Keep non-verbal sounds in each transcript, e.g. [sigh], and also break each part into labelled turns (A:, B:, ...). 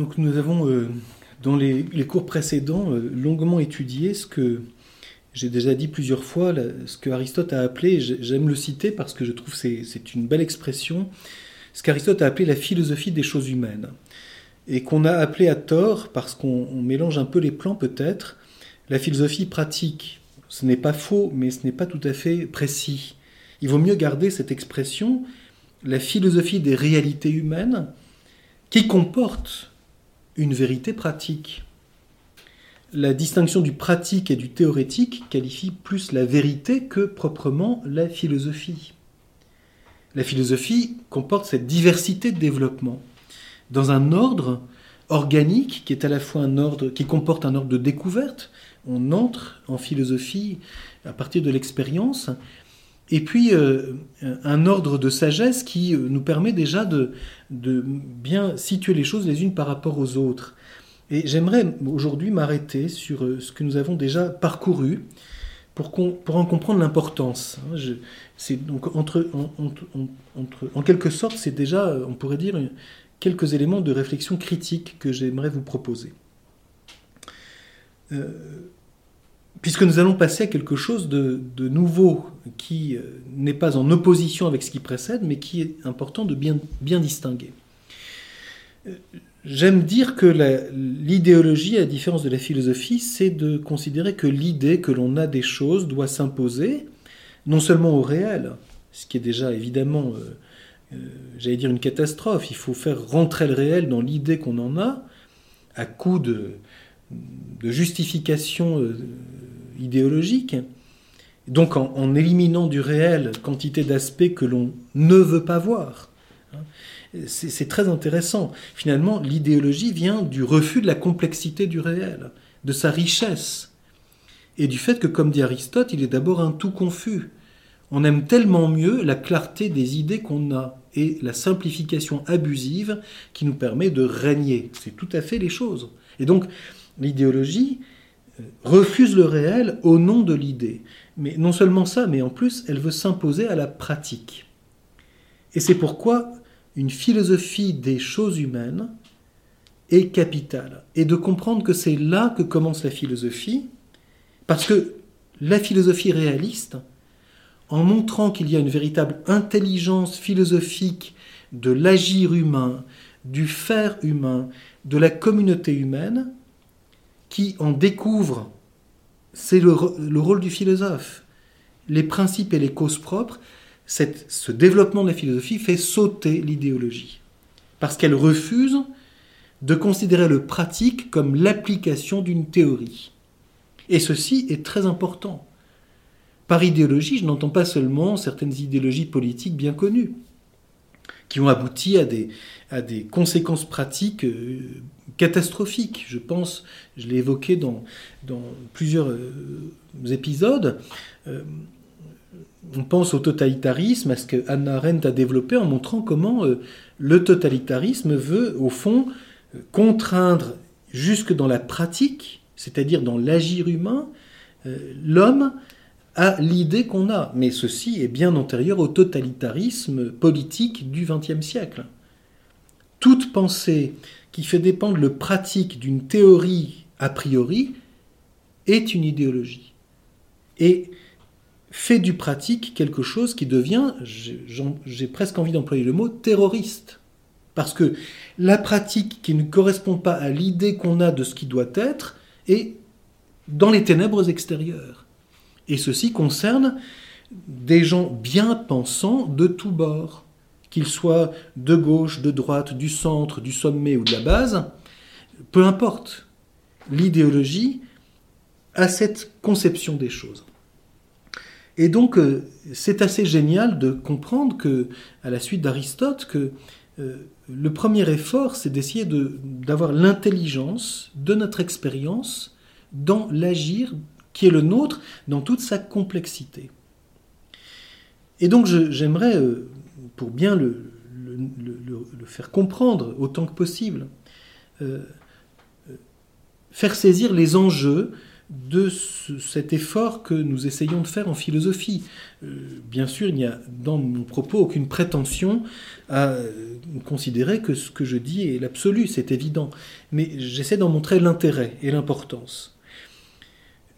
A: Donc nous avons, euh, dans les, cours précédents, euh, longuement étudié ce que j'ai déjà dit plusieurs fois, ce que Aristote a appelé, j'aime le citer parce que je trouve que c'est une belle expression, ce qu'Aristote a appelé la philosophie des choses humaines. Et qu'on a appelé à tort, parce qu'on mélange un peu les plans peut-être, la philosophie pratique. Ce n'est pas faux, mais ce n'est pas tout à fait précis. Il vaut mieux garder cette expression, la philosophie des réalités humaines, qui comporte une vérité pratique. La distinction du pratique et du théorétique qualifie plus la vérité que proprement la philosophie. La philosophie comporte cette diversité de développement dans un ordre organique qui est à la fois un ordre qui comporte un ordre de découverte. On entre en philosophie à partir de l'expérience, et puis euh, un ordre de sagesse qui euh, nous permet déjà de, bien situer les choses les unes par rapport aux autres. Et j'aimerais aujourd'hui m'arrêter sur euh, ce que nous avons déjà parcouru pour, en comprendre l'importance. Hein, c'est donc en quelque sorte, c'est déjà, on pourrait dire, quelques éléments de réflexion critique que j'aimerais vous proposer puisque nous allons passer à quelque chose de, nouveau qui euh, n'est pas en opposition avec ce qui précède, mais qui est important de bien, bien distinguer. Euh, j'aime dire que l'idéologie, à la différence de la philosophie, c'est de considérer que l'idée que l'on a des choses doit s'imposer, non seulement au réel, ce qui est déjà évidemment, euh, j'allais dire, une catastrophe. Il faut faire rentrer le réel dans l'idée qu'on en a, à coup de, de justification idéologique. Donc en, éliminant du réel quantité d'aspects que l'on ne veut pas voir. C'est très intéressant. Finalement, l'idéologie vient du refus de la complexité du réel, de sa richesse, et du fait que, comme dit Aristote, il est d'abord un tout confus. On aime tellement mieux la clarté des idées qu'on a et la simplification abusive qui nous permet de régner. C'est tout à fait les choses. Et donc, l'idéologie, refuse le réel au nom de l'idée. Mais non seulement ça, mais en plus, elle veut s'imposer à la pratique. Et c'est pourquoi une philosophie des choses humaines est capitale. Et de comprendre que c'est là que commence la philosophie, parce que la philosophie réaliste, en montrant qu'il y a une véritable intelligence philosophique de l'agir humain, du faire humain, de la communauté humaine, qui en découvre, c'est le, rôle du philosophe. Les principes et les causes propres, ce développement de la philosophie fait sauter l'idéologie. Parce qu'elle refuse de considérer le pratique comme l'application d'une théorie. Et ceci est très important. Par idéologie, je n'entends pas seulement certaines idéologies politiques bien connues, qui ont abouti à des, conséquences pratiques euh, catastrophique. Je pense, je l'ai évoqué dans, plusieurs euh, épisodes, euh, on pense au totalitarisme, à ce que Hannah Arendt a développé en montrant comment euh, le totalitarisme veut, au fond, contraindre jusque dans la pratique, c'est-à-dire dans l'agir humain, l'homme à l'idée qu'on a. Mais ceci est bien antérieur au totalitarisme politique du XXe siècle. Toute pensée qui fait dépendre le pratique d'une théorie a priori est une idéologie. Et fait du pratique quelque chose qui devient, j'ai presque envie d'employer le mot, terroriste. Parce que la pratique qui ne correspond pas à l'idée qu'on a de ce qui doit être est dans les ténèbres extérieures. Et ceci concerne des gens bien pensants de tous bords qu'il soit de gauche, de droite, du centre, du sommet ou de la base, peu importe. L'idéologie a cette conception des choses. Et donc, euh, c'est assez génial de comprendre que, à la suite d'Aristote, que euh, le premier effort, c'est d'essayer d'avoir l'intelligence de notre expérience dans l'agir qui est le nôtre dans toute sa complexité. Et donc, j'aimerais euh, pour bien le, faire comprendre autant que possible, euh, faire saisir les enjeux de cet effort que nous essayons de faire en philosophie. Euh, bien sûr, il n'y a dans mon propos aucune prétention à considérer que ce que je dis est l'absolu, c'est évident, mais j'essaie d'en montrer l'intérêt et l'importance.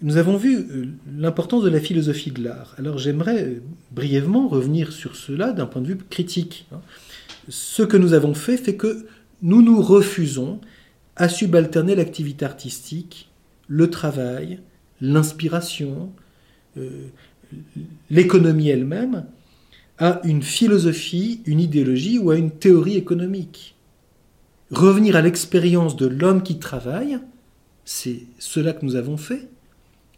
A: Nous avons vu euh, l'importance de la philosophie de l'art. Alors j'aimerais euh, brièvement revenir sur cela d'un point de vue critique. Hein. Ce que nous avons fait fait que nous nous refusons à subalterner l'activité artistique, le travail, l'inspiration, euh, l'économie elle-même, à une philosophie, une idéologie ou à une théorie économique. Revenir à l'expérience de l'homme qui travaille, c'est cela que nous avons fait,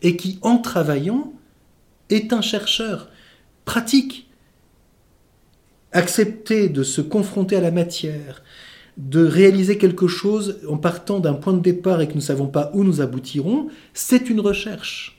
A: et qui, en travaillant, est un chercheur pratique. Accepter de se confronter à la matière, de réaliser quelque chose en partant d'un point de départ et que nous ne savons pas où nous aboutirons, c'est une recherche.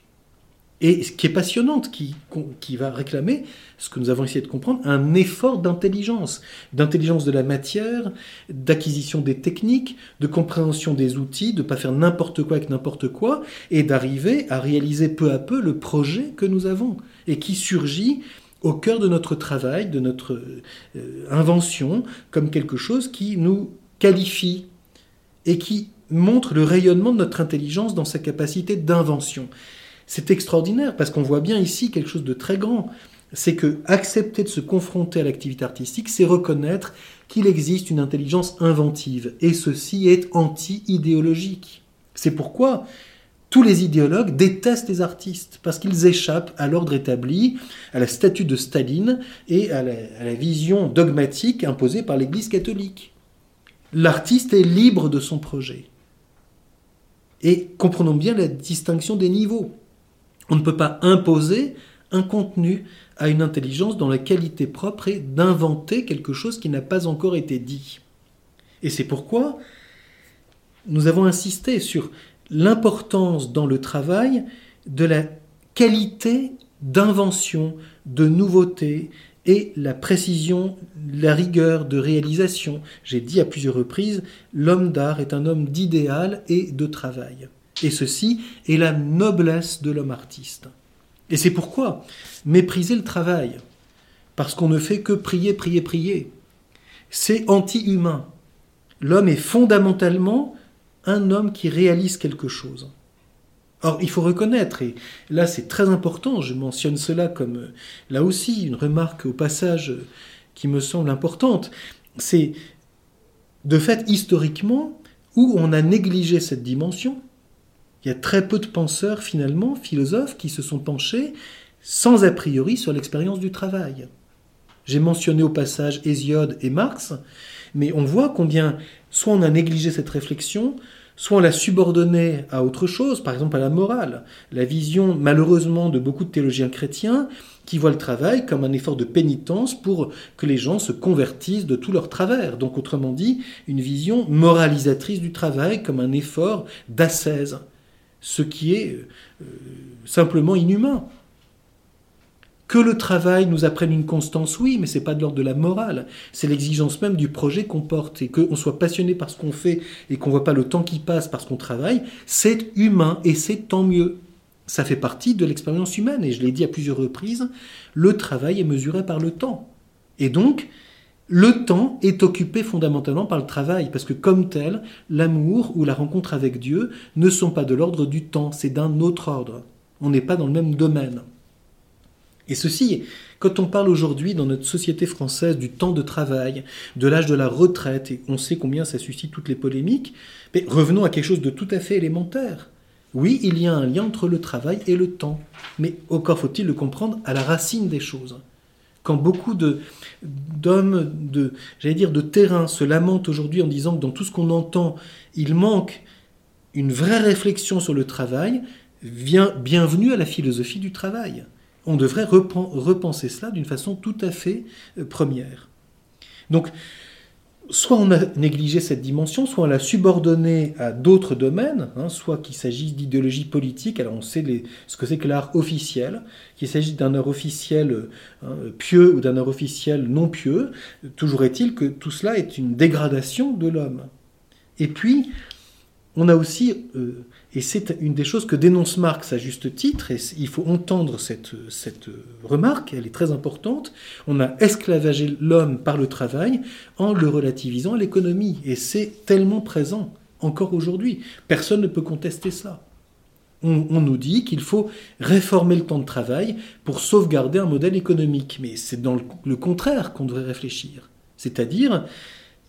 A: Et ce qui est passionnante, qui, va réclamer, ce que nous avons essayé de comprendre, un effort d'intelligence, d'intelligence de la matière, d'acquisition des techniques, de compréhension des outils, de ne pas faire n'importe quoi avec n'importe quoi, et d'arriver à réaliser peu à peu le projet que nous avons, et qui surgit au cœur de notre travail, de notre euh, invention, comme quelque chose qui nous qualifie et qui montre le rayonnement de notre intelligence dans sa capacité d'invention. C'est extraordinaire parce qu'on voit bien ici quelque chose de très grand. C'est que accepter de se confronter à l'activité artistique, c'est reconnaître qu'il existe une intelligence inventive. Et ceci est anti-idéologique. C'est pourquoi tous les idéologues détestent les artistes, parce qu'ils échappent à l'ordre établi, à la statue de Staline et à la, vision dogmatique imposée par l'Église catholique. L'artiste est libre de son projet. Et comprenons bien la distinction des niveaux. On ne peut pas imposer un contenu à une intelligence dont la qualité propre est d'inventer quelque chose qui n'a pas encore été dit. Et c'est pourquoi nous avons insisté sur l'importance dans le travail de la qualité d'invention, de nouveauté et la précision, la rigueur de réalisation. J'ai dit à plusieurs reprises, l'homme d'art est un homme d'idéal et de travail. Et ceci est la noblesse de l'homme artiste. Et c'est pourquoi mépriser le travail, parce qu'on ne fait que prier, prier, prier, c'est anti-humain. L'homme est fondamentalement un homme qui réalise quelque chose. Or, il faut reconnaître, et là c'est très important, je mentionne cela comme là aussi une remarque au passage qui me semble importante, c'est de fait historiquement où on a négligé cette dimension, il y a très peu de penseurs, finalement, philosophes, qui se sont penchés sans a priori sur l'expérience du travail. J'ai mentionné au passage Hésiode et Marx, mais on voit combien soit on a négligé cette réflexion, soit on l'a subordonnée à autre chose, par exemple à la morale. La vision, malheureusement, de beaucoup de théologiens chrétiens qui voient le travail comme un effort de pénitence pour que les gens se convertissent de tout leur travers. Donc, autrement dit, une vision moralisatrice du travail comme un effort d'ascèse ce qui est euh, simplement inhumain. Que le travail nous apprenne une constance, oui, mais c'est pas de l'ordre de la morale. C'est l'exigence même du projet qu'on porte. Et qu'on soit passionné par ce qu'on fait et qu'on voit pas le temps qui passe parce qu'on travaille, c'est humain et c'est tant mieux. Ça fait partie de l'expérience humaine. Et je l'ai dit à plusieurs reprises, le travail est mesuré par le temps. Et donc, le temps est occupé fondamentalement par le travail, parce que comme tel, l'amour ou la rencontre avec Dieu ne sont pas de l'ordre du temps, c'est d'un autre ordre. On n'est pas dans le même domaine. Et ceci, quand on parle aujourd'hui dans notre société française du temps de travail, de l'âge de la retraite, et on sait combien ça suscite toutes les polémiques, revenons à quelque chose de tout à fait élémentaire. Oui, il y a un lien entre le travail et le temps, mais encore faut-il le comprendre à la racine des choses. Quand beaucoup de, d'hommes de, j'allais dire, de terrain se lamentent aujourd'hui en disant que dans tout ce qu'on entend, il manque une vraie réflexion sur le travail, bienvenue à la philosophie du travail. On devrait repenser cela d'une façon tout à fait euh, première. Donc, soit on a négligé cette dimension, soit on l'a subordonnée à d'autres domaines, hein, soit qu'il s'agisse d'idéologie politique, alors on sait ce que c'est que l'art officiel, qu'il s'agisse d'un art officiel hein, pieux ou d'un art officiel non pieux, toujours est-il que tout cela est une dégradation de l'homme. Et puis, on a aussi, euh, et c'est une des choses que dénonce Marx à juste titre, et il faut entendre cette, remarque, elle est très importante, on a esclavagé l'homme par le travail en le relativisant à l'économie, et c'est tellement présent encore aujourd'hui. Personne ne peut contester ça. On, nous dit qu'il faut réformer le temps de travail pour sauvegarder un modèle économique, mais c'est dans le contraire qu'on devrait réfléchir. C'est-à-dire,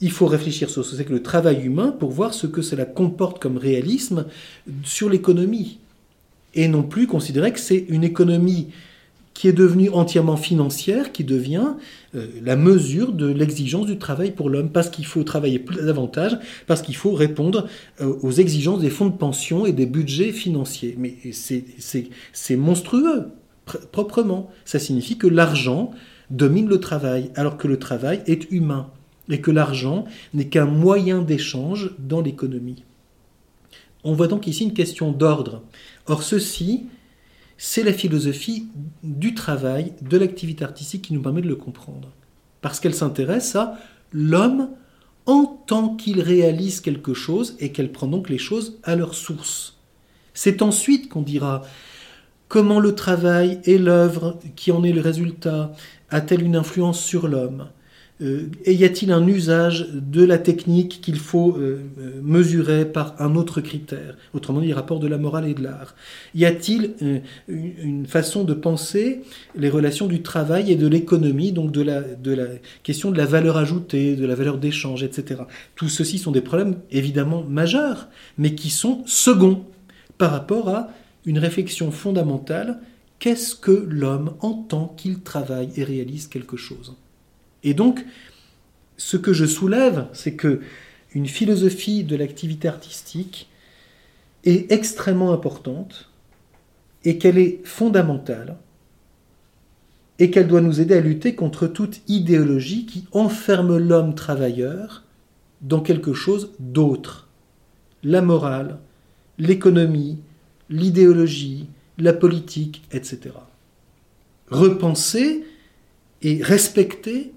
A: il faut réfléchir sur ce que c'est que le travail humain pour voir ce que cela comporte comme réalisme sur l'économie. Et non plus considérer que c'est une économie qui est devenue entièrement financière, qui devient euh, la mesure de l'exigence du travail pour l'homme, parce qu'il faut travailler plus davantage, parce qu'il faut répondre euh, aux exigences des fonds de pension et des budgets financiers. Mais c'est monstrueux, proprement. Ça signifie que l'argent domine le travail, alors que le travail est humain et que l'argent n'est qu'un moyen d'échange dans l'économie. On voit donc ici une question d'ordre. Or ceci, c'est la philosophie du travail, de l'activité artistique qui nous permet de le comprendre. Parce qu'elle s'intéresse à l'homme en tant qu'il réalise quelque chose et qu'elle prend donc les choses à leur source. C'est ensuite qu'on dira comment le travail et l'œuvre qui en est le résultat a-t-elle une influence sur l'homme euh, y a-t-il un usage de la technique qu'il faut euh, euh, mesurer par un autre critère? Autrement dit, rapport de la morale et de l'art. Y a-t-il une façon de penser les relations du travail et de l'économie, donc de la, de la question de la valeur ajoutée, de la valeur d'échange, etc. Tout ceci sont des problèmes évidemment majeurs, mais qui sont seconds par rapport à une réflexion fondamentale. Qu'est-ce que l'homme entend qu'il travaille et réalise quelque chose? Et donc, ce que je soulève, c'est que une philosophie de l'activité artistique est extrêmement importante et qu'elle est fondamentale et qu'elle doit nous aider à lutter contre toute idéologie qui enferme l'homme travailleur dans quelque chose d'autre. La morale, l'économie, l'idéologie, la politique, etc. Repenser et respecter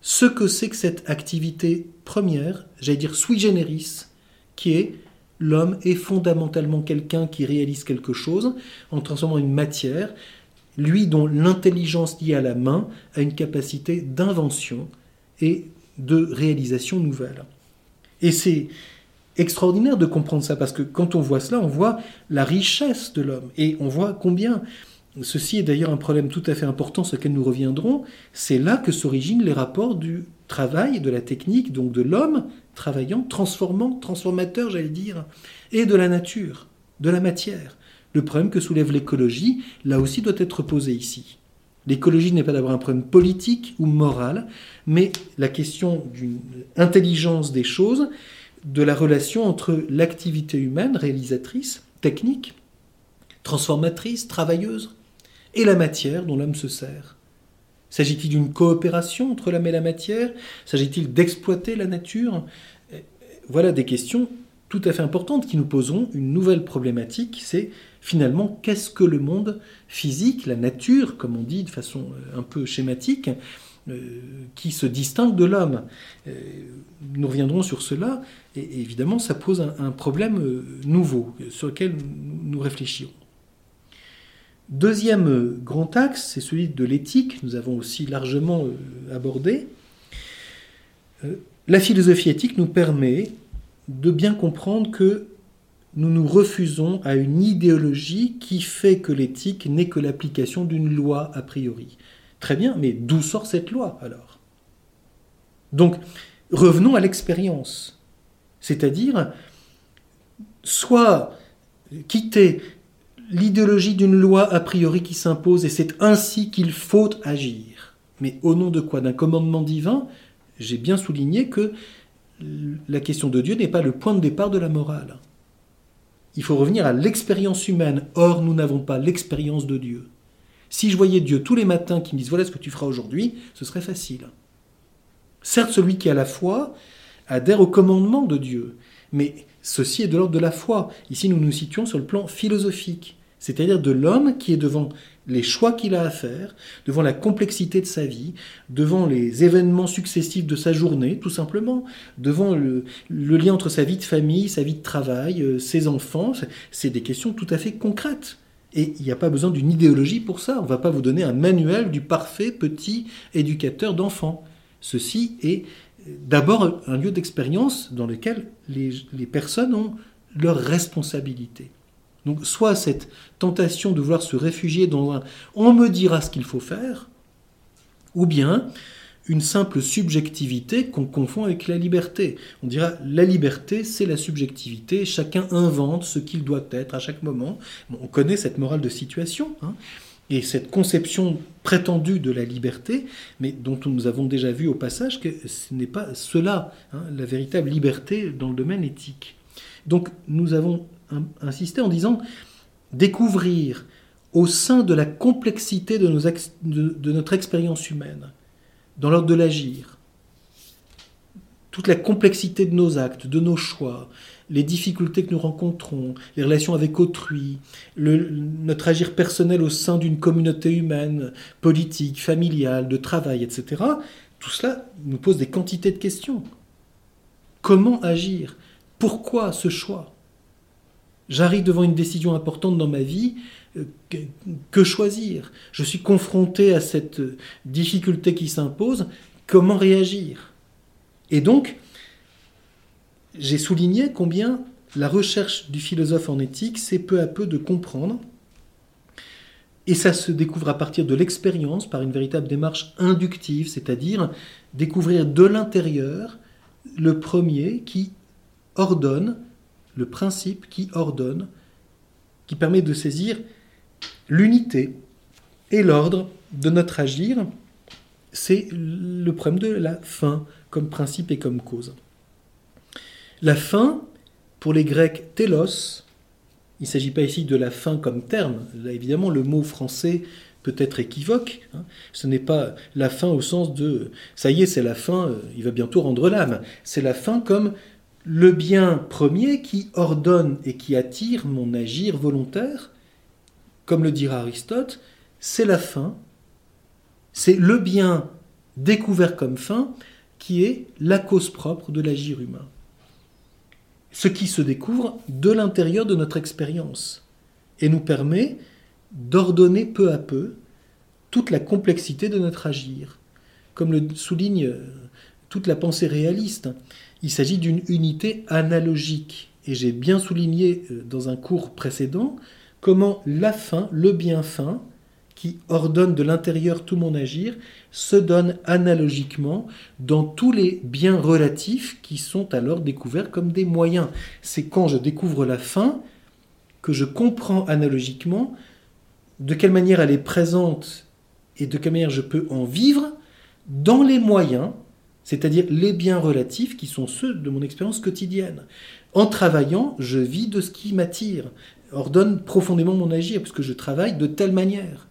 A: ce que c'est que cette activité première, j'allais dire sui generis, qui est l'homme est fondamentalement quelqu'un qui réalise quelque chose en transformant une matière, lui dont l'intelligence liée à la main a une capacité d'invention et de réalisation nouvelle. Et c'est extraordinaire de comprendre ça, parce que quand on voit cela, on voit la richesse de l'homme, et on voit combien Ceci est d'ailleurs un problème tout à fait important sur lequel nous reviendrons. C'est là que s'originent les rapports du travail, de la technique, donc de l'homme travaillant, transformant, transformateur, j'allais dire, et de la nature, de la matière. Le problème que soulève l'écologie, là aussi, doit être posé ici. L'écologie n'est pas d'abord un problème politique ou moral, mais la question d'une intelligence des choses, de la relation entre l'activité humaine, réalisatrice, technique, transformatrice, travailleuse, et la matière dont l'homme se sert S'agit-il d'une coopération entre l'homme et la matière? S'agit-il d'exploiter la nature? Voilà des questions tout à fait importantes qui nous poseront une nouvelle problématique, c'est finalement qu'est-ce que le monde physique, la nature, comme on dit de façon euh, un peu schématique, euh, qui se distingue de l'homme? Euh, nous reviendrons sur cela, et évidemment ça pose un, problème nouveau sur lequel nous réfléchirons. Deuxième grand axe, c'est celui de l'éthique, nous avons aussi largement euh, abordé. Euh, la philosophie éthique nous permet de bien comprendre que nous nous refusons à une idéologie qui fait que l'éthique n'est que l'application d'une loi a priori. Très bien, mais d'où sort cette loi alors? Donc, revenons à l'expérience. C'est-à-dire, soit quitter l'idéologie d'une loi a priori qui s'impose et c'est ainsi qu'il faut agir. Mais au nom de quoi? D'un commandement divin? J'ai bien souligné que la question de Dieu n'est pas le point de départ de la morale. Il faut revenir à l'expérience humaine. Or, nous n'avons pas l'expérience de Dieu. Si je voyais Dieu tous les matins qui me disent voilà ce que tu feras aujourd'hui, ce serait facile. Certes, celui qui a la foi adhère au commandement de Dieu, mais ceci est de l'ordre de la foi. Ici, nous nous situons sur le plan philosophique. C'est-à-dire de l'homme qui est devant les choix qu'il a à faire, devant la complexité de sa vie, devant les événements successifs de sa journée, tout simplement, devant le, lien entre sa vie de famille, sa vie de travail, euh, ses enfants. C'est des questions tout à fait concrètes. Et il n'y a pas besoin d'une idéologie pour ça. On ne va pas vous donner un manuel du parfait petit éducateur d'enfants. Ceci est d'abord un lieu d'expérience dans lequel les, personnes ont leur responsabilité. Donc soit cette tentation de vouloir se réfugier dans un on me dira ce qu'il faut faire, ou bien une simple subjectivité qu'on confond avec la liberté. On dira la liberté, c'est la subjectivité, chacun invente ce qu'il doit être à chaque moment. on connaît cette morale de situation. Hein, et cette conception prétendue de la liberté, mais dont nous avons déjà vu au passage que ce n'est pas cela, hein, la véritable liberté dans le domaine éthique. Donc nous avons insisté en disant découvrir au sein de la complexité de notre expérience humaine, dans l'ordre de l'agir, toute la complexité de nos actes, de nos choix, les difficultés que nous rencontrons, les relations avec autrui, notre agir personnel au sein d'une communauté humaine, politique, familiale, de travail, etc., tout cela nous pose des quantités de questions. Comment agir? Pourquoi ce choix? J'arrive devant une décision importante dans ma vie, euh, que choisir? Je suis confronté à cette difficulté qui s'impose, comment réagir? Et donc, j'ai souligné combien la recherche du philosophe en éthique, c'est peu à peu de comprendre, et ça se découvre à partir de l'expérience, par une véritable démarche inductive, c'est-à-dire découvrir de l'intérieur le premier qui ordonne, le principe qui ordonne, qui permet de saisir l'unité et l'ordre de notre agir. C'est le problème de la fin comme principe et comme cause. La fin, pour les Grecs, télos, il ne s'agit pas ici de la fin comme terme. Là, évidemment, le mot français peut être équivoque. Hein. Ce n'est pas la fin au sens de ça y est, c'est la fin, euh, il va bientôt rendre l'âme. C'est la fin comme le bien premier qui ordonne et qui attire mon agir volontaire. Comme le dira Aristote, c'est la fin, c'est le bien découvert comme fin qui est la cause propre de l'agir humain ce qui se découvre de l'intérieur de notre expérience et nous permet d'ordonner peu à peu toute la complexité de notre agir. Comme le souligne toute la pensée réaliste, il s'agit d'une unité analogique. Et j'ai bien souligné euh, dans un cours précédent comment la fin, le bien fin, qui ordonne de l'intérieur tout mon agir, se donne analogiquement dans tous les biens relatifs qui sont alors découverts comme des moyens. C'est quand je découvre la fin que je comprends analogiquement de quelle manière elle est présente et de quelle manière je peux en vivre dans les moyens, c'est-à-dire les biens relatifs qui sont ceux de mon expérience quotidienne. En travaillant, je vis de ce qui m'attire, ordonne profondément mon agir, puisque je travaille de telle manière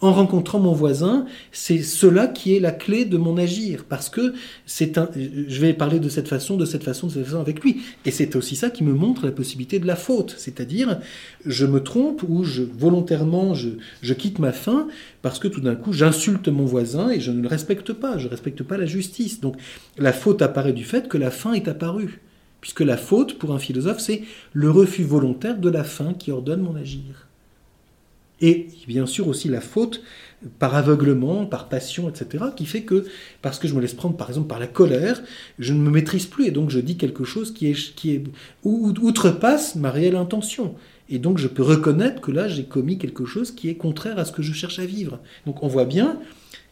A: en rencontrant mon voisin, c'est cela qui est la clé de mon agir, parce que c'est un, je vais parler de cette façon, de cette façon, de cette façon avec lui. Et c'est aussi ça qui me montre la possibilité de la faute, c'est-à-dire je me trompe ou je volontairement je, je quitte ma fin parce que tout d'un coup j'insulte mon voisin et je ne le respecte pas, je ne respecte pas la justice. Donc la faute apparaît du fait que la fin est apparue. Puisque la faute, pour un philosophe, c'est le refus volontaire de la fin qui ordonne mon agir. Et bien sûr aussi la faute par aveuglement, par passion, etc., qui fait que, parce que je me laisse prendre par exemple par la colère, je ne me maîtrise plus et donc je dis quelque chose qui, est, qui est, outrepasse ma réelle intention. Et donc je peux reconnaître que là j'ai commis quelque chose qui est contraire à ce que je cherche à vivre. Donc on voit bien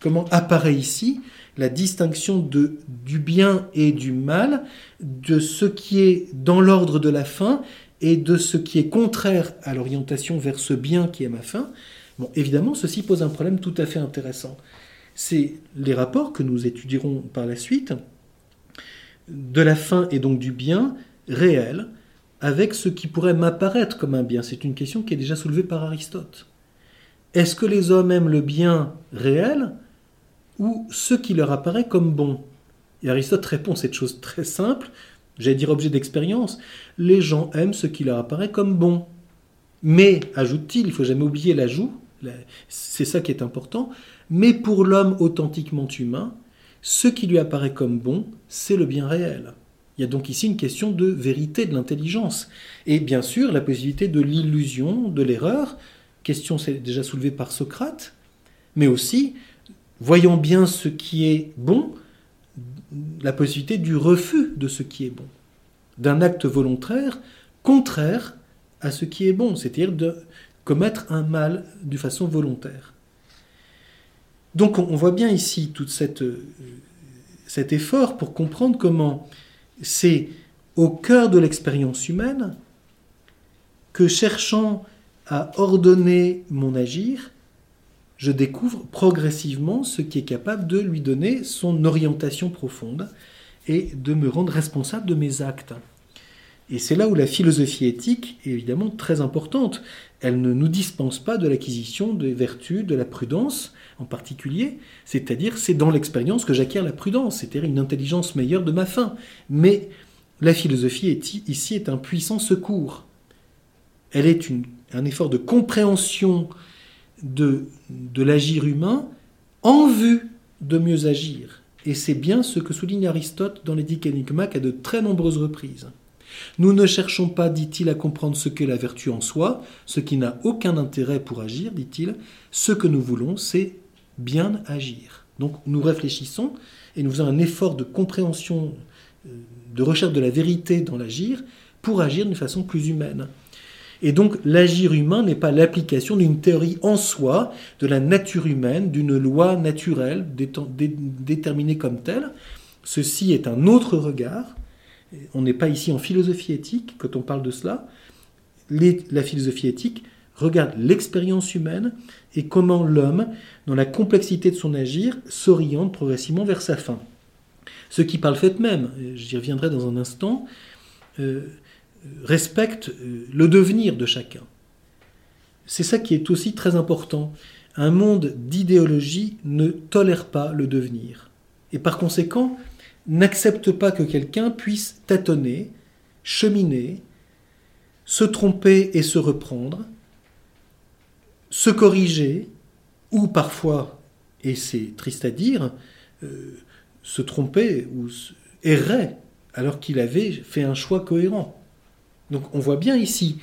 A: comment apparaît ici la distinction de, du bien et du mal, de ce qui est dans l'ordre de la fin et de ce qui est contraire à l'orientation vers ce bien qui est ma fin, bon, évidemment, ceci pose un problème tout à fait intéressant. C'est les rapports que nous étudierons par la suite de la fin et donc du bien réel avec ce qui pourrait m'apparaître comme un bien. C'est une question qui est déjà soulevée par Aristote. Est-ce que les hommes aiment le bien réel ou ce qui leur apparaît comme bon? Et Aristote répond cette chose très simple, j'allais dire objet d'expérience, les gens aiment ce qui leur apparaît comme bon. Mais, ajoute-t-il, il faut jamais oublier l'ajout, c'est ça qui est important, mais pour l'homme authentiquement humain, ce qui lui apparaît comme bon, c'est le bien réel. Il y a donc ici une question de vérité, de l'intelligence. Et bien sûr, la possibilité de l'illusion, de l'erreur, question déjà soulevée par Socrate, mais aussi, voyons bien ce qui est bon, la possibilité du refus de ce qui est bon, d'un acte volontaire contraire à ce qui est bon, c'est-à-dire de commettre un mal de façon volontaire. Donc on voit bien ici tout euh, cet effort pour comprendre comment c'est au cœur de l'expérience humaine que cherchant à ordonner mon agir, je découvre progressivement ce qui est capable de lui donner son orientation profonde et de me rendre responsable de mes actes. Et c'est là où la philosophie éthique est évidemment très importante. Elle ne nous dispense pas de l'acquisition des vertus, de la prudence en particulier, c'est-à-dire c'est dans l'expérience que j'acquiers la prudence, c'est-à-dire une intelligence meilleure de ma fin. Mais la philosophie ici est un puissant secours. Elle est un effort de compréhension de, de l'agir humain en vue de mieux agir. Et c'est bien ce que souligne Aristote dans l'éthique Enigmaque à de très nombreuses reprises. Nous ne cherchons pas, dit-il, à comprendre ce qu'est la vertu en soi, ce qui n'a aucun intérêt pour agir, dit-il. Ce que nous voulons, c'est bien agir. Donc nous réfléchissons et nous faisons un effort de compréhension, euh, de recherche de la vérité dans l'agir pour agir d'une façon plus humaine. Et donc l'agir humain n'est pas l'application d'une théorie en soi, de la nature humaine, d'une loi naturelle déterminée comme telle. Ceci est un autre regard on n'est pas ici en philosophie éthique quand on parle de cela. la philosophie éthique regarde l'expérience humaine et comment l'homme, dans la complexité de son agir, s'oriente progressivement vers sa fin. Ce qui, par le fait même, j'y reviendrai dans un instant, euh, respecte euh, le devenir de chacun. C'est ça qui est aussi très important. Un monde d'idéologie ne tolère pas le devenir. Et par conséquent, n'accepte pas que quelqu'un puisse tâtonner, cheminer, se tromper et se reprendre, se corriger, ou parfois, et c'est triste à dire, euh, se tromper ou errer alors qu'il avait fait un choix cohérent. Donc on voit bien ici,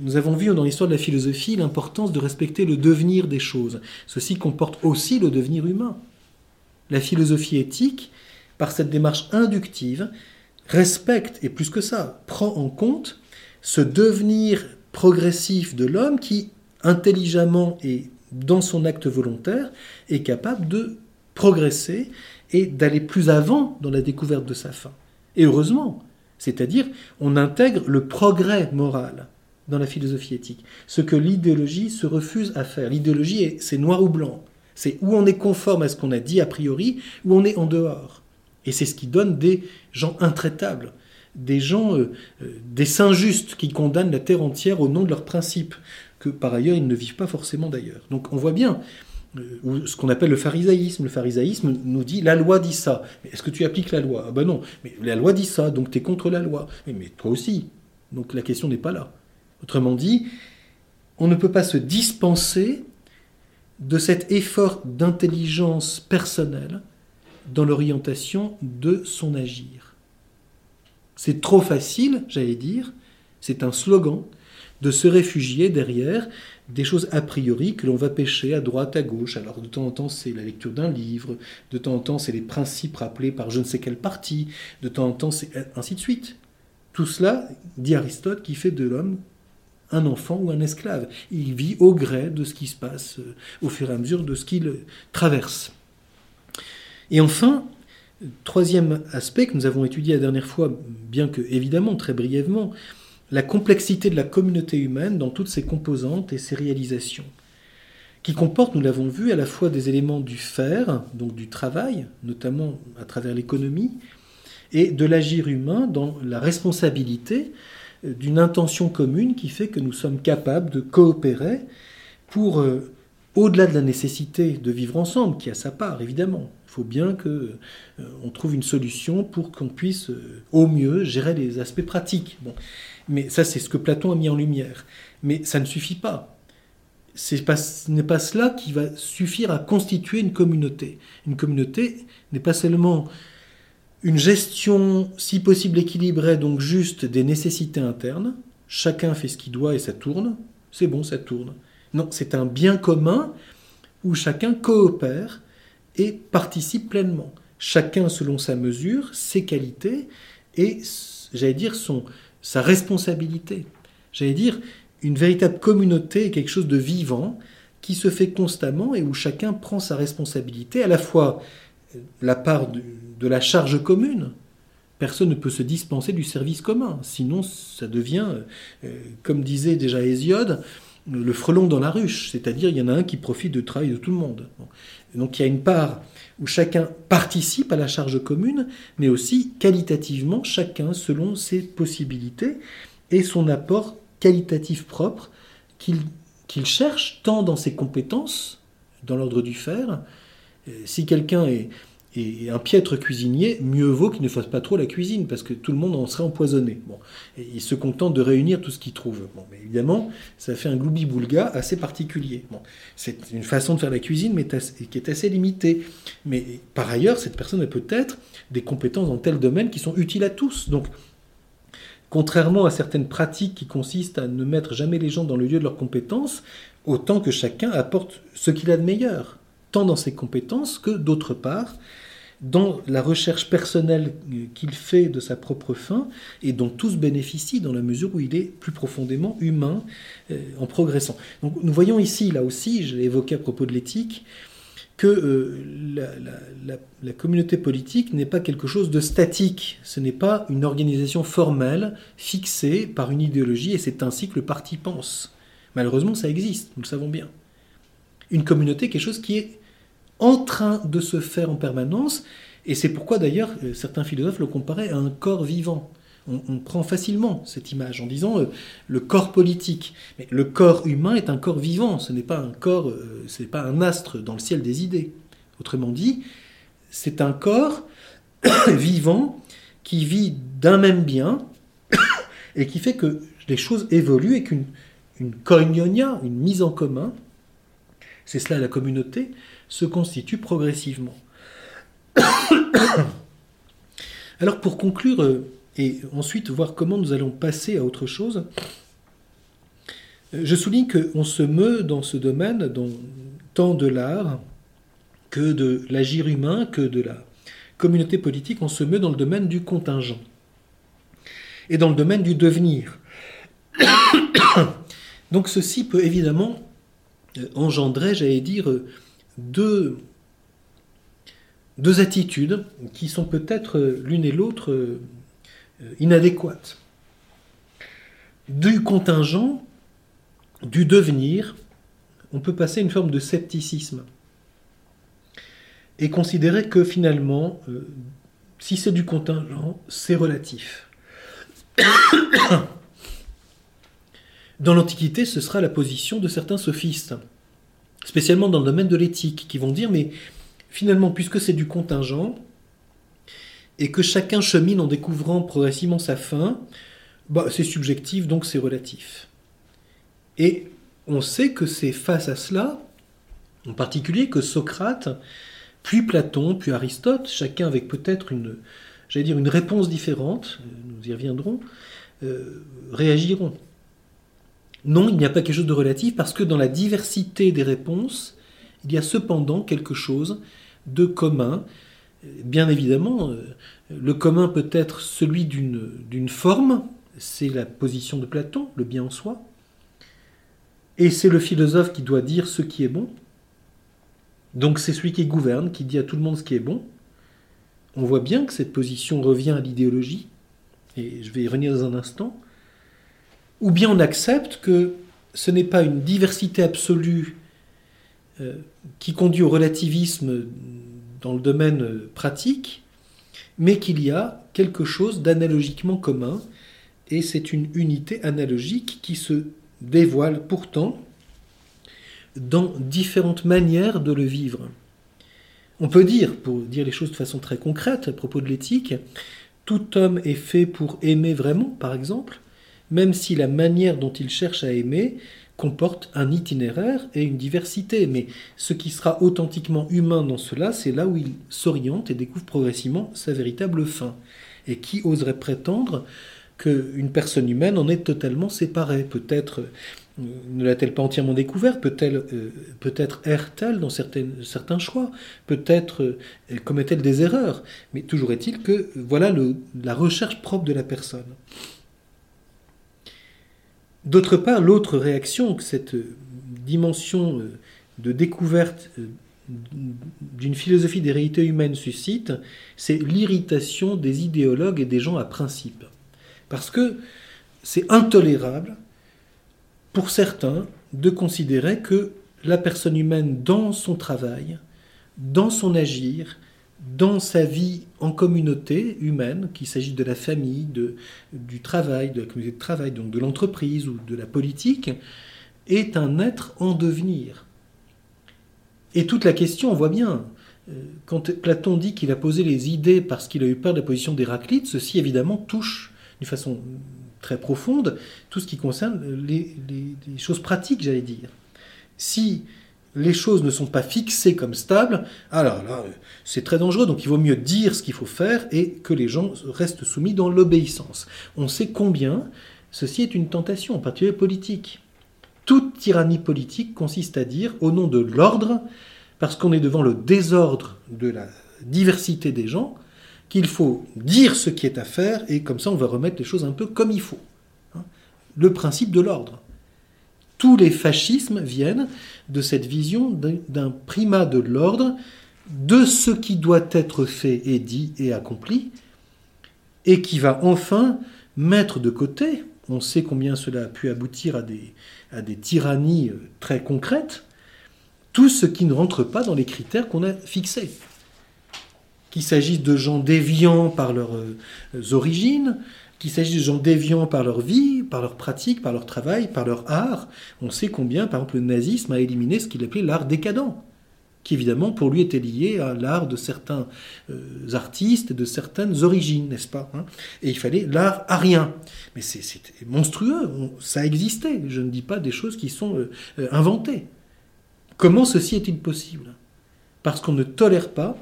A: nous avons vu dans l'histoire de la philosophie l'importance de respecter le devenir des choses. Ceci comporte aussi le devenir humain. La philosophie éthique par cette démarche inductive, respecte, et plus que ça, prend en compte ce devenir progressif de l'homme qui, intelligemment et dans son acte volontaire, est capable de progresser et d'aller plus avant dans la découverte de sa fin. Et heureusement, c'est-à-dire on intègre le progrès moral dans la philosophie éthique, ce que l'idéologie se refuse à faire. L'idéologie, c'est noir ou blanc. C'est où on est conforme à ce qu'on a dit a priori, ou on est en dehors. Et c'est ce qui donne des gens intraitables, des gens, euh, euh, des saints justes qui condamnent la terre entière au nom de leurs principes, que par ailleurs ils ne vivent pas forcément d'ailleurs. Donc on voit bien ce qu'on appelle le pharisaïsme. Le pharisaïsme nous dit la loi dit ça. Est-ce que tu appliques la loi? Ah ben non. Mais la loi dit ça, donc tu es contre la loi. Mais, mais toi aussi. Donc la question n'est pas là. Autrement dit, on ne peut pas se dispenser de cet effort d'intelligence personnelle dans l'orientation de son agir. C'est trop facile, j'allais dire, c'est un slogan, de se réfugier derrière des choses a priori que l'on va pêcher à droite, à gauche. Alors de temps en temps c'est la lecture d'un livre, de temps en temps c'est les principes rappelés par je ne sais quel parti, de temps en temps c'est ainsi de suite. Tout cela, dit Aristote, qui fait de l'homme un enfant ou un esclave. Il vit au gré de ce qui se passe euh, au fur et à mesure de ce qu'il traverse. Et enfin, troisième aspect que nous avons étudié la dernière fois, bien que évidemment très brièvement, la complexité de la communauté humaine dans toutes ses composantes et ses réalisations, qui comporte, nous l'avons vu, à la fois des éléments du faire, donc du travail, notamment à travers l'économie, et de l'agir humain dans la responsabilité d'une intention commune qui fait que nous sommes capables de coopérer pour, euh, au-delà de la nécessité de vivre ensemble, qui a sa part évidemment, Il faut bien qu'on euh, trouve une solution pour qu'on puisse euh, au mieux gérer les aspects pratiques. Mais ça, c'est ce que Platon a mis en lumière. Mais ça ne suffit pas. Pas, ce n'est pas cela qui va suffire à constituer une communauté. Une communauté n'est pas seulement une gestion, si possible équilibrée, donc juste des nécessités internes. Chacun fait ce qu'il doit et ça tourne. C'est bon, ça tourne. Non, c'est un bien commun où chacun coopère et participe pleinement. Chacun selon sa mesure, ses qualités et, j'allais dire, son, sa responsabilité. J'allais dire, une véritable communauté est quelque chose de vivant qui se fait constamment et où chacun prend sa responsabilité, à la fois la part de, la charge commune. Personne ne peut se dispenser du service commun, sinon ça devient, euh, comme disait déjà Hésiode, le frelon dans la ruche, c'est-à-dire il y en a un qui profite du travail de tout le monde. Donc il y a une part où chacun participe à la charge commune, mais aussi qualitativement, chacun selon ses possibilités et son apport qualitatif propre qu'il cherche tant dans ses compétences, dans l'ordre du faire. Si quelqu'un est, et un piètre cuisinier, mieux vaut qu'il ne fasse pas trop la cuisine, parce que tout le monde en serait empoisonné. Bon. Il se contente de réunir tout ce qu'il trouve. Bon, mais évidemment, ça fait un gloubi-boulga assez particulier. Bon. C'est une façon de faire la cuisine, mais qui est assez limitée. Mais par ailleurs, cette personne a peut-être des compétences dans tel domaine qui sont utiles à tous. Donc, contrairement à certaines pratiques qui consistent à ne mettre jamais les gens dans le lieu de leurs compétences, autant que chacun apporte ce qu'il a de meilleur, tant dans ses compétences que d'autre part dans la recherche personnelle qu'il fait de sa propre fin et dont tous bénéficient dans la mesure où il est plus profondément humain euh, en progressant. Donc nous voyons ici, là aussi, je l'ai évoqué à propos de l'éthique, que euh, la, communauté politique n'est pas quelque chose de statique, ce n'est pas une organisation formelle fixée par une idéologie et c'est ainsi que le parti pense. Malheureusement, ça existe, nous le savons bien. Une communauté, quelque chose qui est en train de se faire en permanence, et c'est pourquoi d'ailleurs euh, certains philosophes le comparaient à un corps vivant. On, prend facilement cette image en disant euh, le corps politique. Mais le corps humain est un corps vivant, ce n'est pas un corps, euh, ce n'est pas un astre dans le ciel des idées. Autrement dit, c'est un corps [coughs] vivant qui vit d'un même bien [coughs] et qui fait que les choses évoluent et qu'une une une mise en commun, c'est cela la communauté, se constitue progressivement. [coughs] Alors pour conclure euh, et ensuite voir comment nous allons passer à autre chose, je souligne qu'on se meut dans ce domaine dans, tant de l'art que de l'agir humain, que de la communauté politique, on se meut dans le domaine du contingent et dans le domaine du devenir. [coughs] Donc ceci peut évidemment euh, engendrer, j'allais dire, deux, attitudes qui sont peut-être l'une et l'autre euh, inadéquates. Du contingent, du devenir, on peut passer une forme de scepticisme et considérer que finalement, euh, si c'est du contingent, c'est relatif. [coughs] Dans l'Antiquité, ce sera la position de certains sophistes spécialement dans le domaine de l'éthique, qui vont dire, mais finalement, puisque c'est du contingent, et que chacun chemine en découvrant progressivement sa fin, bah, c'est subjectif, donc c'est relatif. Et on sait que c'est face à cela, en particulier, que Socrate, puis Platon, puis Aristote, chacun avec peut-être une, réponse différente, nous y reviendrons, euh, réagiront. Non, il n'y a pas quelque chose de relatif parce que dans la diversité des réponses, il y a cependant quelque chose de commun. Bien évidemment, euh, le commun peut être celui d'une forme, c'est la position de Platon, le bien en soi, et c'est le philosophe qui doit dire ce qui est bon. Donc c'est celui qui gouverne, qui dit à tout le monde ce qui est bon. On voit bien que cette position revient à l'idéologie, et je vais y revenir dans un instant ou bien on accepte que ce n'est pas une diversité absolue euh, qui conduit au relativisme dans le domaine pratique, mais qu'il y a quelque chose d'analogiquement commun, et c'est une unité analogique qui se dévoile pourtant dans différentes manières de le vivre. On peut dire, pour dire les choses de façon très concrète à propos de l'éthique, tout homme est fait pour aimer vraiment, par exemple, même si la manière dont il cherche à aimer comporte un itinéraire et une diversité. Mais ce qui sera authentiquement humain dans cela, c'est là où il s'oriente et découvre progressivement sa véritable fin. Et qui oserait prétendre qu'une personne humaine en est totalement séparée? Peut-être euh, ne l'a-t-elle pas entièrement découvert? Peut-elle euh, peut-être erre-t-elle dans certains choix? Peut-être euh, commet-elle des erreurs? Mais toujours est-il que voilà la recherche propre de la personne. D'autre part, l'autre réaction que cette dimension de découverte d'une philosophie des réalités humaines suscite, c'est l'irritation des idéologues et des gens à principe. Parce que c'est intolérable pour certains de considérer que la personne humaine, dans son travail, dans son agir, dans sa vie en communauté humaine, qu'il s'agisse de la famille, de, du travail, de la communauté de travail, donc de l'entreprise ou de la politique, est un être en devenir. Et toute la question, on voit bien, euh, quand Platon dit qu'il a posé les idées parce qu'il a eu peur de la position d'Héraclite, ceci évidemment touche d'une façon très profonde tout ce qui concerne les, choses pratiques, j'allais dire. Si les choses ne sont pas fixées comme stables, alors là, c'est très dangereux. Donc il vaut mieux dire ce qu'il faut faire et que les gens restent soumis dans l'obéissance. On sait combien ceci est une tentation, en particulier politique. Toute tyrannie politique consiste à dire, au nom de l'ordre, parce qu'on est devant le désordre de la diversité des gens, qu'il faut dire ce qui est à faire et comme ça on va remettre les choses un peu comme il faut. Le principe de l'ordre. Tous les fascismes viennent de cette vision d'un primat de l'ordre, de ce qui doit être fait et dit et accompli, et qui va enfin mettre de côté, on sait combien cela a pu aboutir à des, à des tyrannies euh, très concrètes, tout ce qui ne rentre pas dans les critères qu'on a fixés. Qu'il s'agisse de gens déviants par leurs euh, origines, qu'il s'agisse de gens déviants par leur vie, par leur pratique, par leur travail, par leur art. On sait combien, par exemple, le nazisme a éliminé ce qu'il appelait l'art décadent, qui évidemment pour lui était lié à l'art de certains euh, artistes de certaines origines, n'est-ce pas hein Et il fallait l'art arien. Mais c'était monstrueux, ça existait. Je ne dis pas des choses qui sont euh, inventées. Comment ceci est-il possible? Parce qu'on ne tolère pas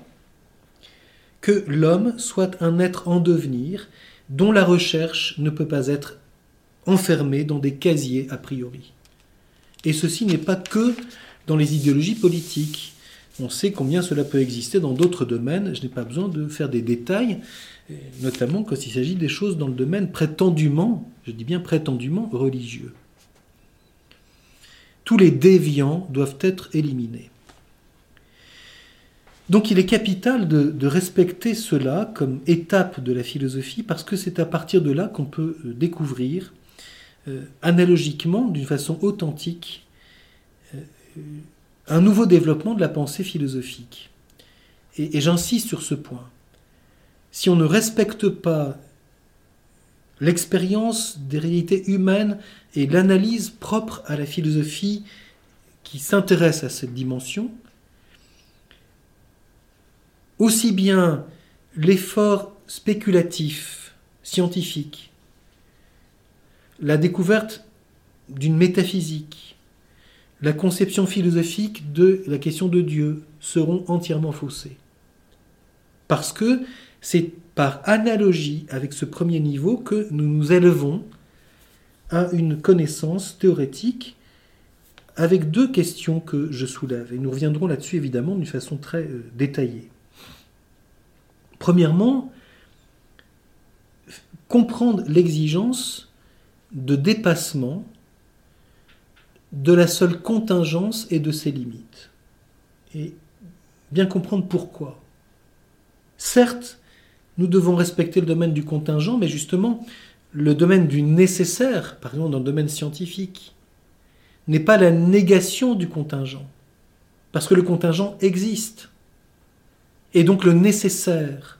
A: que l'homme soit un être en devenir dont la recherche ne peut pas être enfermée dans des casiers a priori. Et ceci n'est pas que dans les idéologies politiques. On sait combien cela peut exister dans d'autres domaines. Je n'ai pas besoin de faire des détails, notamment quand il s'agit des choses dans le domaine prétendument, je dis bien prétendument, religieux. Tous les déviants doivent être éliminés. Donc il est capital de, respecter cela comme étape de la philosophie parce que c'est à partir de là qu'on peut euh, découvrir euh, analogiquement, d'une façon authentique, euh, un nouveau développement de la pensée philosophique. Et, et j'insiste sur ce point. Si on ne respecte pas l'expérience des réalités humaines et l'analyse propre à la philosophie qui s'intéresse à cette dimension, aussi bien l'effort spéculatif, scientifique, la découverte d'une métaphysique, la conception philosophique de la question de Dieu seront entièrement faussés. Parce que c'est par analogie avec ce premier niveau que nous nous élevons à une connaissance théorétique avec deux questions que je soulève. Et nous reviendrons là-dessus évidemment d'une façon très euh, détaillée. Premièrement, comprendre l'exigence de dépassement de la seule contingence et de ses limites. Et bien comprendre pourquoi. Certes, nous devons respecter le domaine du contingent, mais justement, le domaine du nécessaire, par exemple dans le domaine scientifique, n'est pas la négation du contingent, parce que le contingent existe. Et donc le nécessaire,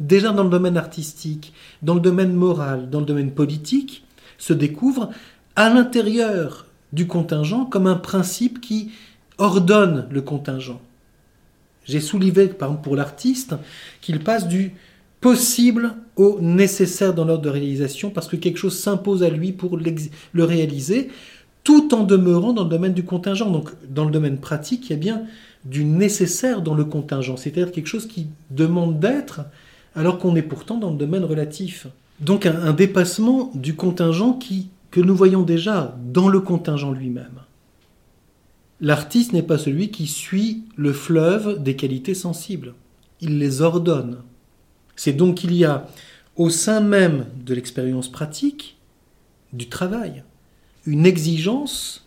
A: déjà dans le domaine artistique, dans le domaine moral, dans le domaine politique, se découvre à l'intérieur du contingent comme un principe qui ordonne le contingent. J'ai soulevé, par exemple, pour l'artiste, qu'il passe du possible au nécessaire dans l'ordre de réalisation, parce que quelque chose s'impose à lui pour le réaliser, tout en demeurant dans le domaine du contingent. Donc, dans le domaine pratique, il y a bien du nécessaire dans le contingent, c'est-à-dire quelque chose qui demande d'être, alors qu'on est pourtant dans le domaine relatif. Donc, un, un dépassement du contingent qui, que nous voyons déjà dans le contingent lui-même. L'artiste n'est pas celui qui suit le fleuve des qualités sensibles. Il les ordonne. C'est donc qu'il y a au sein même de l'expérience pratique, du travail, une exigence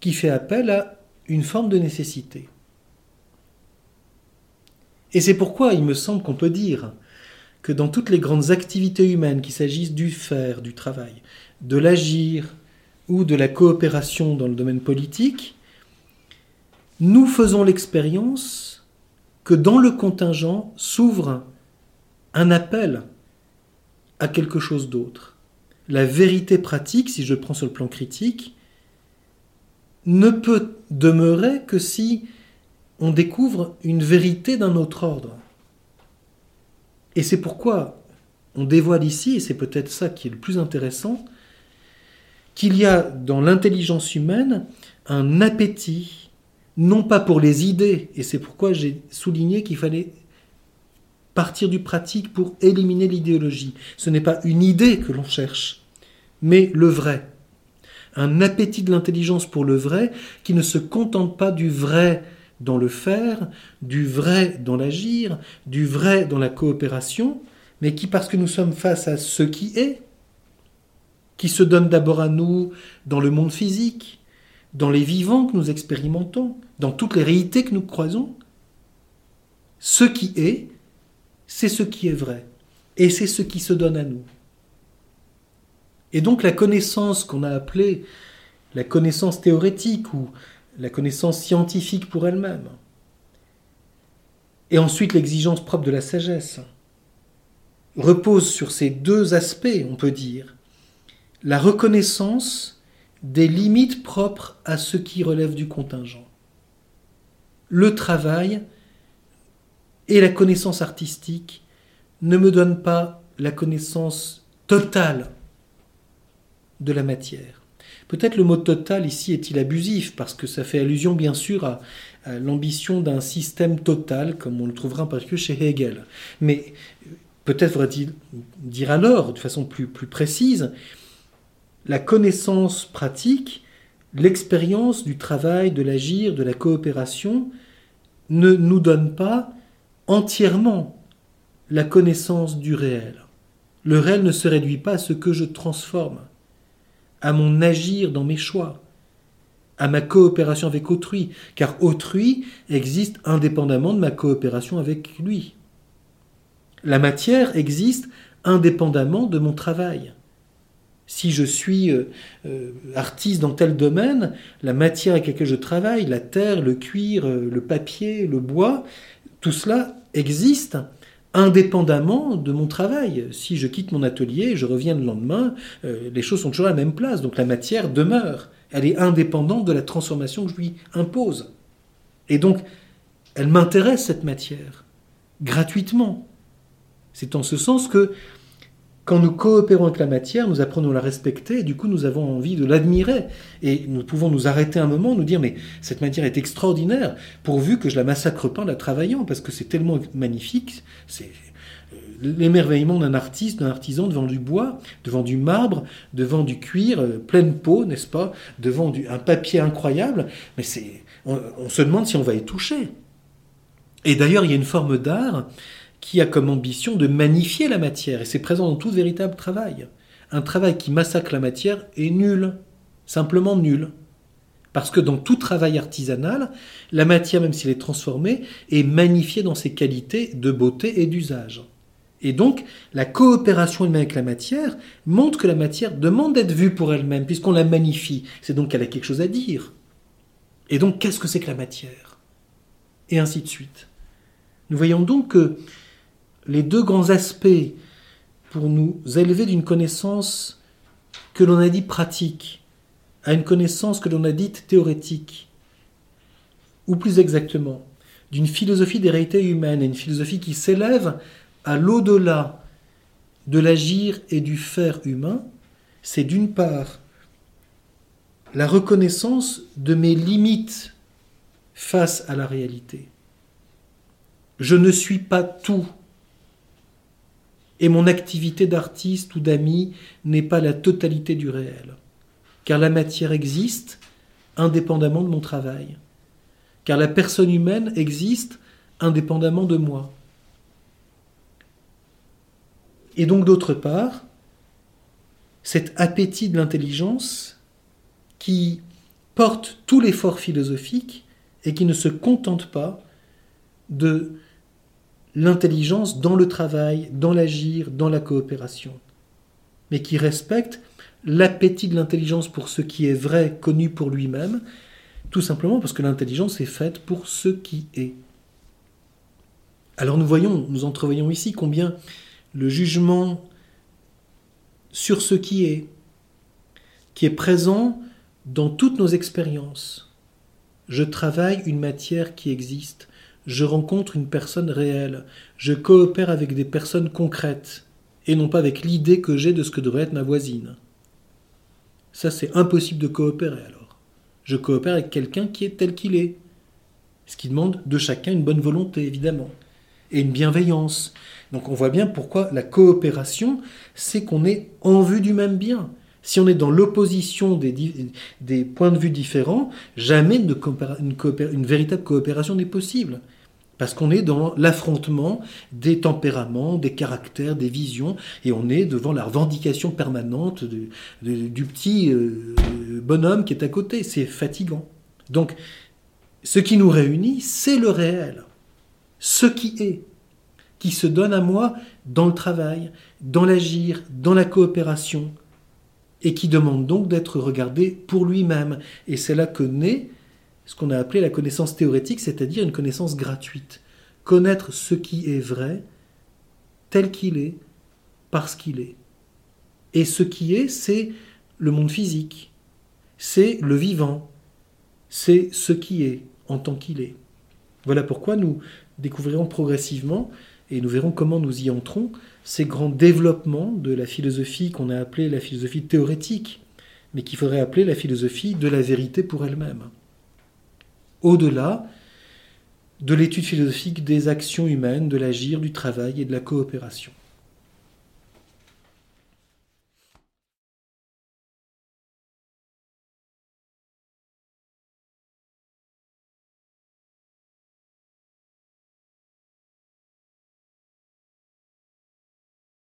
A: qui fait appel à une forme de nécessité. Et c'est pourquoi il me semble qu'on peut dire que dans toutes les grandes activités humaines, qu'il s'agisse du faire, du travail, de l'agir ou de la coopération dans le domaine politique, nous faisons l'expérience que dans le contingent s'ouvre un appel à quelque chose d'autre. La vérité pratique, si je prends sur le plan critique, ne peut demeurer que si on découvre une vérité d'un autre ordre. Et c'est pourquoi on dévoile ici, et c'est peut-être ça qui est le plus intéressant, qu'il y a dans l'intelligence humaine un appétit non pas pour les idées, et c'est pourquoi j'ai souligné qu'il fallait partir du pratique pour éliminer l'idéologie. Ce n'est pas une idée que l'on cherche, mais le vrai. Un appétit de l'intelligence pour le vrai qui ne se contente pas du vrai dans le faire, du vrai dans l'agir, du vrai dans la coopération, mais qui, parce que nous sommes face à ce qui est, qui se donne d'abord à nous dans le monde physique, dans les vivants que nous expérimentons, dans toutes les réalités que nous croisons, ce qui est, c'est ce qui est vrai, et c'est ce qui se donne à nous. Et donc la connaissance qu'on a appelée la connaissance théorétique ou la connaissance scientifique pour elle-même, et ensuite l'exigence propre de la sagesse, repose sur ces deux aspects, on peut dire. La reconnaissance des limites propres à ce qui relève du contingent. Le travail et la connaissance artistique ne me donnent pas la connaissance totale de la matière. Peut-être le mot total ici est-il abusif parce que ça fait allusion bien sûr à, l'ambition d'un système total comme on le trouvera en particulier chez Hegel. Mais peut-être faudrait-il dire alors de façon plus, plus précise la connaissance pratique, l'expérience du travail, de l'agir, de la coopération, ne nous donne pas entièrement la connaissance du réel. Le réel ne se réduit pas à ce que je transforme, à mon agir dans mes choix, à ma coopération avec autrui, car autrui existe indépendamment de ma coopération avec lui. La matière existe indépendamment de mon travail. Si je suis euh, euh, artiste dans tel domaine, la matière avec laquelle je travaille, la terre, le cuir, euh, le papier, le bois, tout cela existe indépendamment de mon travail. Si je quitte mon atelier, je reviens le lendemain, les choses sont toujours à la même place. Donc la matière demeure. Elle est indépendante de la transformation que je lui impose. Et donc, elle m'intéresse, cette matière, gratuitement. C'est en ce sens que quand nous coopérons avec la matière, nous apprenons à la respecter, et du coup nous avons envie de l'admirer. Et nous pouvons nous arrêter un moment, nous dire, mais cette matière est extraordinaire, pourvu que je la massacre pas en la travaillant, parce que c'est tellement magnifique, c'est euh, l'émerveillement d'un artiste, d'un artisan devant du bois, devant du marbre, devant du cuir, euh, pleine peau, n'est-ce pas, devant un papier incroyable, mais c'est, on se demande si on va y toucher. Et d'ailleurs, il y a une forme d'art qui a comme ambition de magnifier la matière, et c'est présent dans tout véritable travail. Un travail qui massacre la matière est nul, simplement nul. Parce que dans tout travail artisanal, la matière, même s'elle est transformée, est magnifiée dans ses qualités de beauté et d'usage. Et donc, la coopération elle-même avec la matière montre que la matière demande d'être vue pour elle-même, puisqu'on la magnifie. C'est donc qu'elle a quelque chose à dire. Et donc, qu'est-ce que c'est que la matière? Et ainsi de suite. Nous voyons donc que les deux grands aspects pour nous élever d'une connaissance que l'on a dit pratique à une connaissance que l'on a dite théorétique, ou plus exactement, d'une philosophie des réalités humaines, et une philosophie qui s'élève à l'au-delà de l'agir et du faire humain, c'est d'une part la reconnaissance de mes limites face à la réalité. Je ne suis pas tout. Et mon activité d'artiste ou d'ami n'est pas la totalité du réel. Car la matière existe indépendamment de mon travail. Car la personne humaine existe indépendamment de moi. Et donc d'autre part, cet appétit de l'intelligence qui porte tout l'effort philosophique et qui ne se contente pas de l'intelligence dans le travail, dans l'agir, dans la coopération, mais qui respecte l'appétit de l'intelligence pour ce qui est vrai, connu pour lui-même, tout simplement parce que l'intelligence est faite pour ce qui est. Alors nous voyons, nous entrevoyons ici combien le jugement sur ce qui est, qui est présent dans toutes nos expériences. Je travaille une matière qui existe, je rencontre une personne réelle, je coopère avec des personnes concrètes, et non pas avec l'idée que j'ai de ce que devrait être ma voisine. Ça, c'est impossible de coopérer alors. Je coopère avec quelqu'un qui est tel qu'il est. Ce qui demande de chacun une bonne volonté, évidemment, et une bienveillance. Donc on voit bien pourquoi la coopération, c'est qu'on est en vue du même bien. Si on est dans l'opposition des, points de vue différents, jamais une, une véritable coopération n'est possible. Parce qu'on est dans l'affrontement des tempéraments, des caractères, des visions, et on est devant la revendication permanente du petit euh, bonhomme qui est à côté. C'est fatigant. Donc, ce qui nous réunit, c'est le réel. Ce qui est, qui se donne à moi dans le travail, dans l'agir, dans la coopération, et qui demande donc d'être regardé pour lui-même. Et c'est là que naît ce qu'on a appelé la connaissance théorétique, c'est-à-dire une connaissance gratuite. Connaître ce qui est vrai, tel qu'il est, parce qu'il est. Et ce qui est, c'est le monde physique, c'est le vivant, c'est ce qui est en tant qu'il est. Voilà pourquoi nous découvrirons progressivement, et nous verrons comment nous y entrons, ces grands développements de la philosophie qu'on a appelée la philosophie théorétique, mais qu'il faudrait appeler la philosophie de la vérité pour elle-même au-delà de l'étude philosophique des actions humaines, de l'agir, du travail et de la coopération.